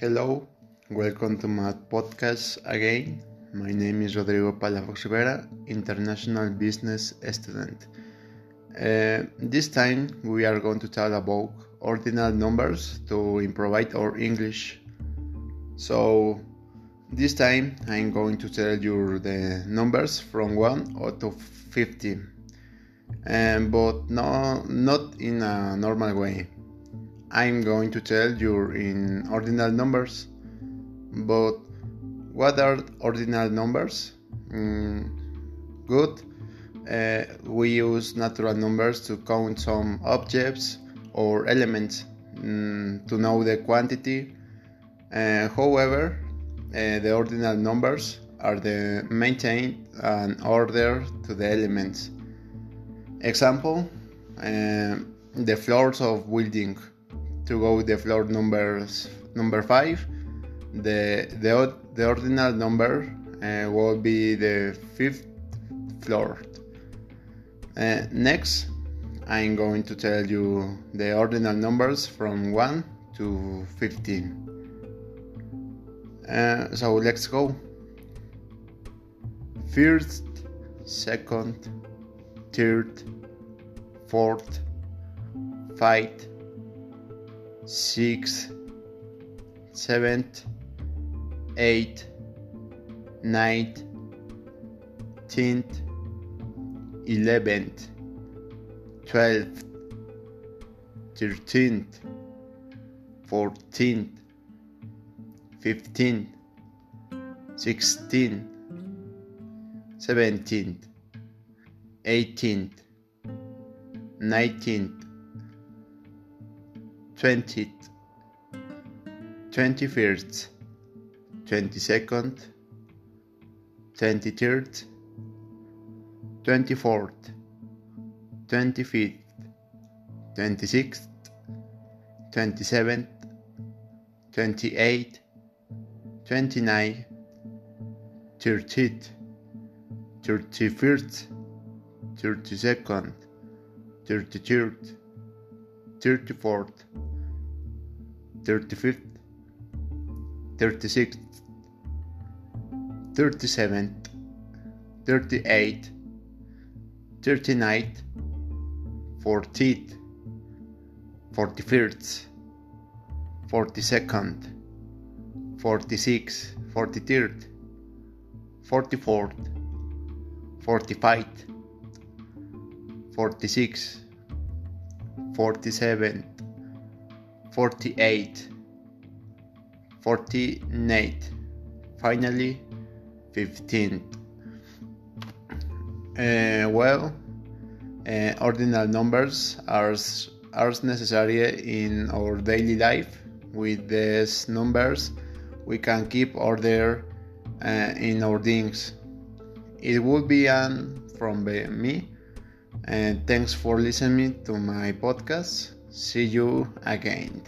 Hello, welcome to my podcast again. My name is Rodrigo Palafox Rivera, international business student. Uh, this time we are going to talk about ordinal numbers to improve our English. So this time I'm going to tell you the numbers from 1 to 50, um, but no, not in a normal way. I'm going to tell you in ordinal numbers. But what are ordinal numbers? Mm, good. Uh, we use natural numbers to count some objects or elements mm, to know the quantity. Uh, however, uh, the ordinal numbers are the maintain an order to the elements. Example: uh, the floors of building to go with the floor numbers number five. The the, the ordinal number uh, will be the fifth floor. Uh, next I'm going to tell you the ordinal numbers from 1 to 15 uh, so let's go. First second third fourth fifth sixth, seventh, eighth, ninth, tenth, eleventh, twelfth, thirteenth, fourteenth, fifteenth, sixteenth, seventeenth, eighteenth, nineteenth, 20th, 21st, 22nd, 23rd, 24th, 25th, 26th, 27th, 28th, 29th, 30th, 31st, 32nd, 33rd, 34th, 35th, 36th, 37th, 38th, 39th, 40th, 41st, 42nd, 46th, 43rd, 44th, 45th, 46th, 47, 48, 48, finally 15. Uh, well, uh, ordinal numbers are, are necessary in our daily life. With these numbers, we can keep order uh, in our things. It would be an from me and thanks for listening to my podcast. See you again.